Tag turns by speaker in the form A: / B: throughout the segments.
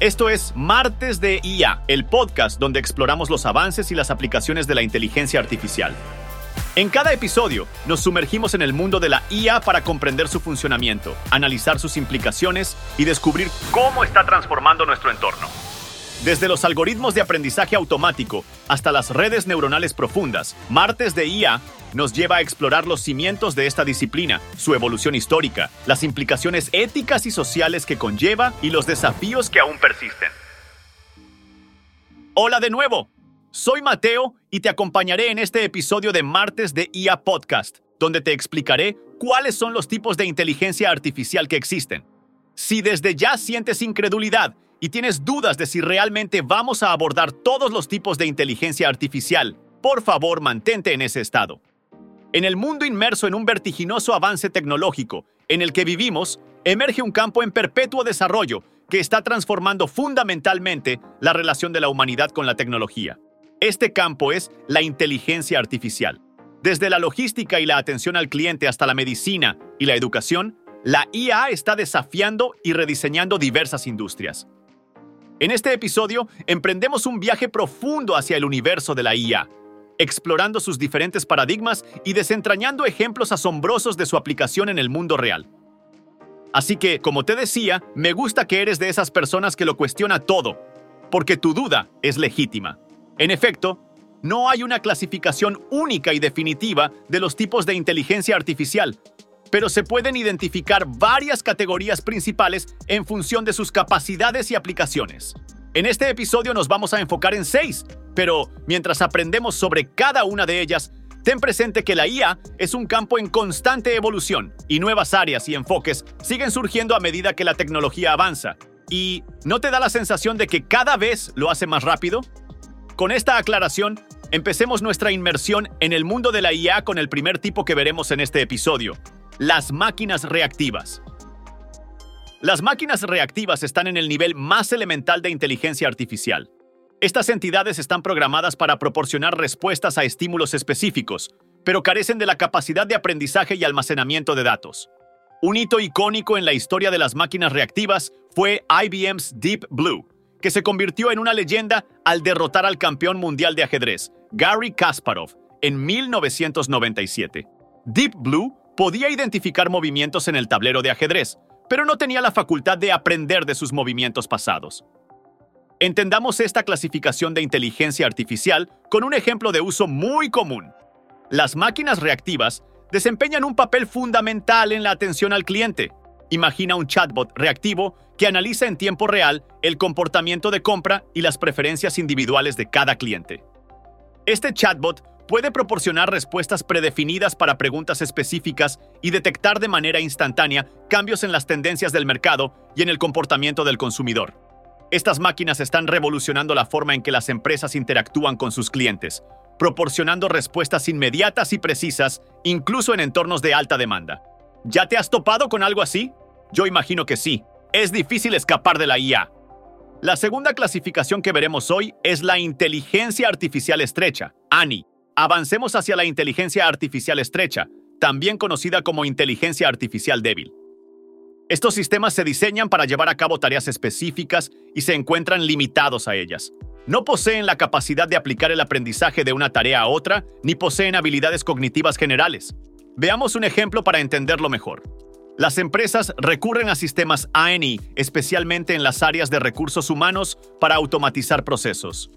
A: Esto es Martes de IA, el podcast donde exploramos los avances y las aplicaciones de la inteligencia artificial. En cada episodio nos sumergimos en el mundo de la IA para comprender su funcionamiento, analizar sus implicaciones y descubrir cómo está transformando nuestro entorno. Desde los algoritmos de aprendizaje automático hasta las redes neuronales profundas, Martes de IA nos lleva a explorar los cimientos de esta disciplina, su evolución histórica, las implicaciones éticas y sociales que conlleva y los desafíos que aún persisten. Hola de nuevo, soy Mateo y te acompañaré en este episodio de Martes de IA Podcast, donde te explicaré cuáles son los tipos de inteligencia artificial que existen. Si desde ya sientes incredulidad y tienes dudas de si realmente vamos a abordar todos los tipos de inteligencia artificial, por favor mantente en ese estado. En el mundo inmerso en un vertiginoso avance tecnológico en el que vivimos, emerge un campo en perpetuo desarrollo que está transformando fundamentalmente la relación de la humanidad con la tecnología. Este campo es la inteligencia artificial. Desde la logística y la atención al cliente hasta la medicina y la educación, la IA está desafiando y rediseñando diversas industrias. En este episodio emprendemos un viaje profundo hacia el universo de la IA, explorando sus diferentes paradigmas y desentrañando ejemplos asombrosos de su aplicación en el mundo real. Así que, como te decía, me gusta que eres de esas personas que lo cuestiona todo, porque tu duda es legítima. En efecto, no hay una clasificación única y definitiva de los tipos de inteligencia artificial, pero se pueden identificar varias categorías principales en función de sus capacidades y aplicaciones. En este episodio nos vamos a enfocar en seis, pero mientras aprendemos sobre cada una de ellas, ten presente que la IA es un campo en constante evolución y nuevas áreas y enfoques siguen surgiendo a medida que la tecnología avanza. ¿Y no te da la sensación de que cada vez lo hace más rápido? Con esta aclaración, empecemos nuestra inmersión en el mundo de la IA con el primer tipo que veremos en este episodio, las máquinas reactivas. Las máquinas reactivas están en el nivel más elemental de inteligencia artificial. Estas entidades están programadas para proporcionar respuestas a estímulos específicos, pero carecen de la capacidad de aprendizaje y almacenamiento de datos. Un hito icónico en la historia de las máquinas reactivas fue IBM's Deep Blue, que se convirtió en una leyenda al derrotar al campeón mundial de ajedrez, Gary Kasparov, en 1997. Deep Blue podía identificar movimientos en el tablero de ajedrez, pero no tenía la facultad de aprender de sus movimientos pasados. Entendamos esta clasificación de inteligencia artificial con un ejemplo de uso muy común. Las máquinas reactivas desempeñan un papel fundamental en la atención al cliente. Imagina un chatbot reactivo que analiza en tiempo real el comportamiento de compra y las preferencias individuales de cada cliente. Este chatbot puede proporcionar respuestas predefinidas para preguntas específicas y detectar de manera instantánea cambios en las tendencias del mercado y en el comportamiento del consumidor. Estas máquinas están revolucionando la forma en que las empresas interactúan con sus clientes, proporcionando respuestas inmediatas y precisas, incluso en entornos de alta demanda. ¿Ya te has topado con algo así? Yo imagino que sí. Es difícil escapar de la IA. La segunda clasificación que veremos hoy es la inteligencia artificial estrecha, ANI. Avancemos hacia la inteligencia artificial estrecha, también conocida como inteligencia artificial débil. Estos sistemas se diseñan para llevar a cabo tareas específicas y se encuentran limitados a ellas. No poseen la capacidad de aplicar el aprendizaje de una tarea a otra, ni poseen habilidades cognitivas generales. Veamos un ejemplo para entenderlo mejor. Las empresas recurren a sistemas ANI, especialmente en las áreas de recursos humanos, para automatizar procesos.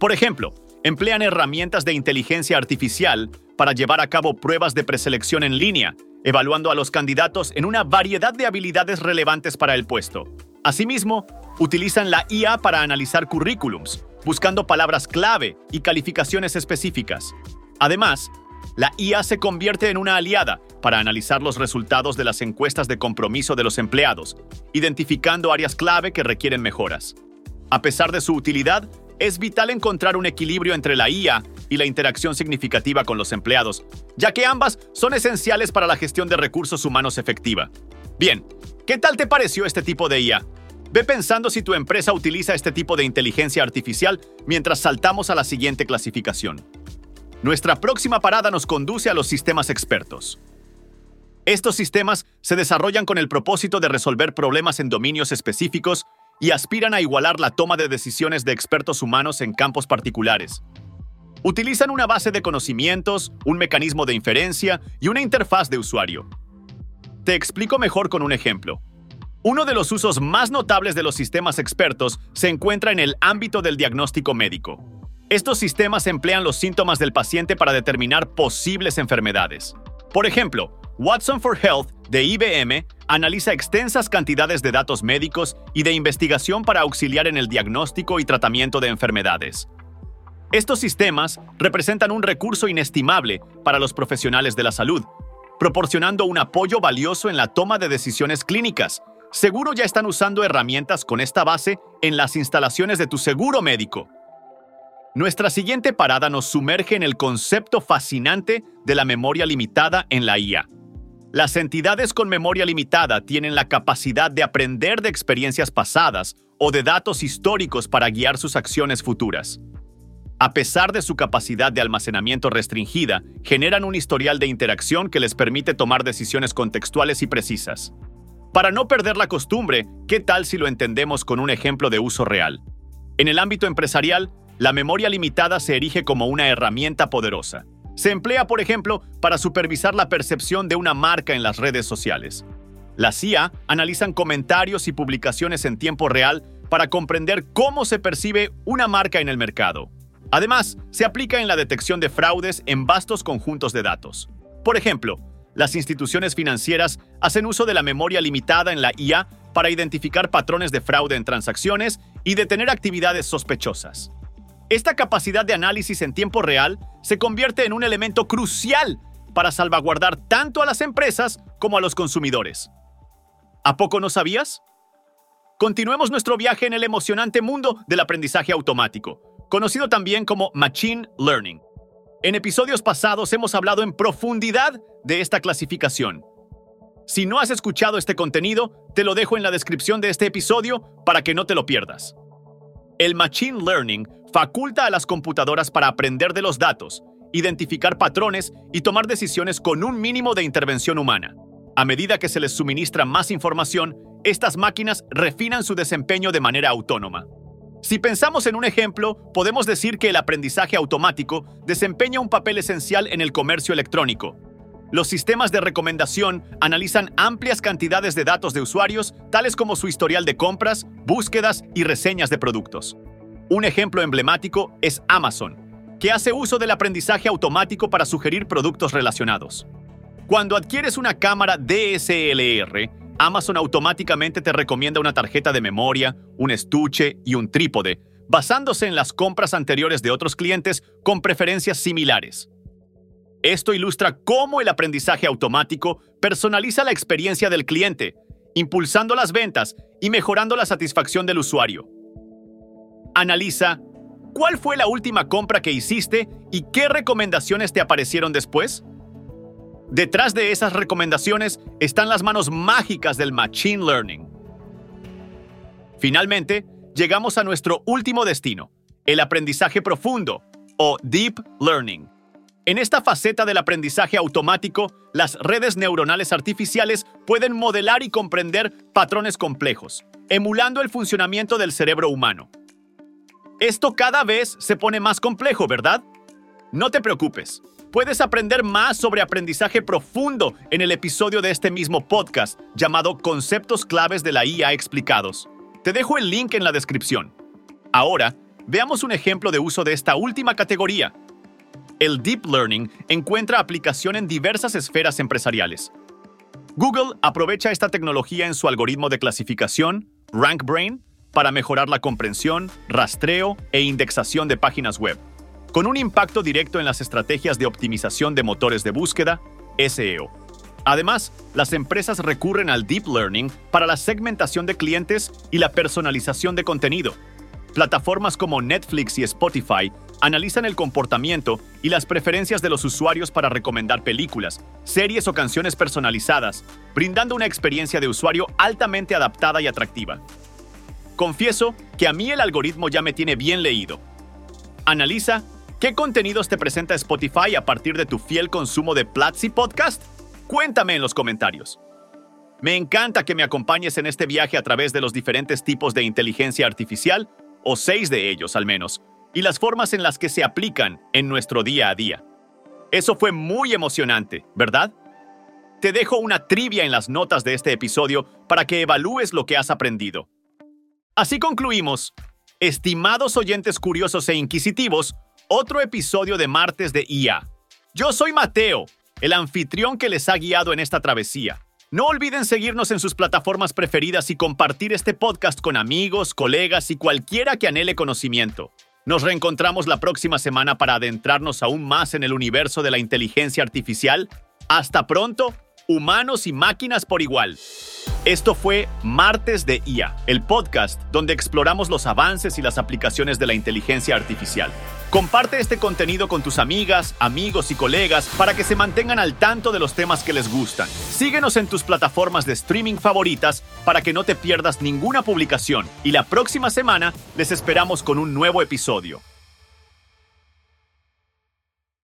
A: Por ejemplo, emplean herramientas de inteligencia artificial para llevar a cabo pruebas de preselección en línea, evaluando a los candidatos en una variedad de habilidades relevantes para el puesto. Asimismo, utilizan la IA para analizar currículums, buscando palabras clave y calificaciones específicas. Además, la IA se convierte en una aliada para analizar los resultados de las encuestas de compromiso de los empleados, identificando áreas clave que requieren mejoras. A pesar de su utilidad, es vital encontrar un equilibrio entre la IA y la interacción significativa con los empleados, ya que ambas son esenciales para la gestión de recursos humanos efectiva. Bien, ¿qué tal te pareció este tipo de IA? Ve pensando si tu empresa utiliza este tipo de inteligencia artificial mientras saltamos a la siguiente clasificación. Nuestra próxima parada nos conduce a los sistemas expertos. Estos sistemas se desarrollan con el propósito de resolver problemas en dominios específicos y aspiran a igualar la toma de decisiones de expertos humanos en campos particulares. Utilizan una base de conocimientos, un mecanismo de inferencia y una interfaz de usuario. Te explico mejor con un ejemplo. Uno de los usos más notables de los sistemas expertos se encuentra en el ámbito del diagnóstico médico. Estos sistemas emplean los síntomas del paciente para determinar posibles enfermedades. Por ejemplo, Watson for Health de IBM analiza extensas cantidades de datos médicos y de investigación para auxiliar en el diagnóstico y tratamiento de enfermedades. Estos sistemas representan un recurso inestimable para los profesionales de la salud, proporcionando un apoyo valioso en la toma de decisiones clínicas Seguro ya están usando herramientas con esta base en las instalaciones de tu seguro médico. Nuestra siguiente parada nos sumerge en el concepto fascinante de la memoria limitada en la IA. Las entidades con memoria limitada tienen la capacidad de aprender de experiencias pasadas o de datos históricos para guiar sus acciones futuras. A pesar de su capacidad de almacenamiento restringida, generan un historial de interacción que les permite tomar decisiones contextuales y precisas. Para no perder la costumbre, ¿qué tal si lo entendemos con un ejemplo de uso real? En el ámbito empresarial, la memoria limitada se erige como una herramienta poderosa. Se emplea, por ejemplo, para supervisar la percepción de una marca en las redes sociales. La CIA analizan comentarios y publicaciones en tiempo real para comprender cómo se percibe una marca en el mercado. Además, se aplica en la detección de fraudes en vastos conjuntos de datos. Por ejemplo, las instituciones financieras hacen uso de la memoria limitada en la IA para identificar patrones de fraude en transacciones y detener actividades sospechosas. Esta capacidad de análisis en tiempo real se convierte en un elemento crucial para salvaguardar tanto a las empresas como a los consumidores. ¿A poco no sabías? Continuemos nuestro viaje en el emocionante mundo del aprendizaje automático, conocido también como Machine Learning. En episodios pasados hemos hablado en profundidad de esta clasificación. Si no has escuchado este contenido, te lo dejo en la descripción de este episodio para que no te lo pierdas. El Machine Learning faculta a las computadoras para aprender de los datos, identificar patrones y tomar decisiones con un mínimo de intervención humana. A medida que se les suministra más información, estas máquinas refinan su desempeño de manera autónoma. Si pensamos en un ejemplo, podemos decir que el aprendizaje automático desempeña un papel esencial en el comercio electrónico. Los sistemas de recomendación analizan amplias cantidades de datos de usuarios, tales como su historial de compras, búsquedas y reseñas de productos. Un ejemplo emblemático es Amazon, que hace uso del aprendizaje automático para sugerir productos relacionados. Cuando adquieres una cámara DSLR, Amazon automáticamente te recomienda una tarjeta de memoria, un estuche y un trípode, basándose en las compras anteriores de otros clientes con preferencias similares. Esto ilustra cómo el aprendizaje automático personaliza la experiencia del cliente, impulsando las ventas y mejorando la satisfacción del usuario. Analiza cuál fue la última compra que hiciste y qué recomendaciones te aparecieron después. Detrás de esas recomendaciones están las manos mágicas del Machine Learning. Finalmente, llegamos a nuestro último destino, el aprendizaje profundo o Deep Learning. En esta faceta del aprendizaje automático, las redes neuronales artificiales pueden modelar y comprender patrones complejos, emulando el funcionamiento del cerebro humano. Esto cada vez se pone más complejo, ¿verdad? No te preocupes, Puedes aprender más sobre aprendizaje profundo en el episodio de este mismo podcast llamado Conceptos claves de la IA explicados. Te dejo el link en la descripción. Ahora, veamos un ejemplo de uso de esta última categoría. El Deep Learning encuentra aplicación en diversas esferas empresariales. Google aprovecha esta tecnología en su algoritmo de clasificación, RankBrain, para mejorar la comprensión, rastreo e indexación de páginas web con un impacto directo en las estrategias de optimización de motores de búsqueda, SEO. Además, las empresas recurren al Deep Learning para la segmentación de clientes y la personalización de contenido. Plataformas como Netflix y Spotify analizan el comportamiento y las preferencias de los usuarios para recomendar películas, series o canciones personalizadas, brindando una experiencia de usuario altamente adaptada y atractiva. Confieso que a mí el algoritmo ya me tiene bien leído. Analiza ¿Qué contenidos te presenta Spotify a partir de tu fiel consumo de Platzi Podcast? Cuéntame en los comentarios. Me encanta que me acompañes en este viaje a través de los diferentes tipos de inteligencia artificial, o seis de ellos al menos, y las formas en las que se aplican en nuestro día a día. Eso fue muy emocionante, ¿verdad? Te dejo una trivia en las notas de este episodio para que evalúes lo que has aprendido. Así concluimos. Estimados oyentes curiosos e inquisitivos, otro episodio de Martes de IA. Yo soy Mateo, el anfitrión que les ha guiado en esta travesía. No olviden seguirnos en sus plataformas preferidas y compartir este podcast con amigos, colegas y cualquiera que anhele conocimiento. Nos reencontramos la próxima semana para adentrarnos aún más en el universo de la inteligencia artificial. Hasta pronto, humanos y máquinas por igual. Esto fue Martes de IA, el podcast donde exploramos los avances y las aplicaciones de la inteligencia artificial. Comparte este contenido con tus amigas, amigos y colegas para que se mantengan al tanto de los temas que les gustan. Síguenos en tus plataformas de streaming favoritas para que no te pierdas ninguna publicación y la próxima semana les esperamos con un nuevo episodio.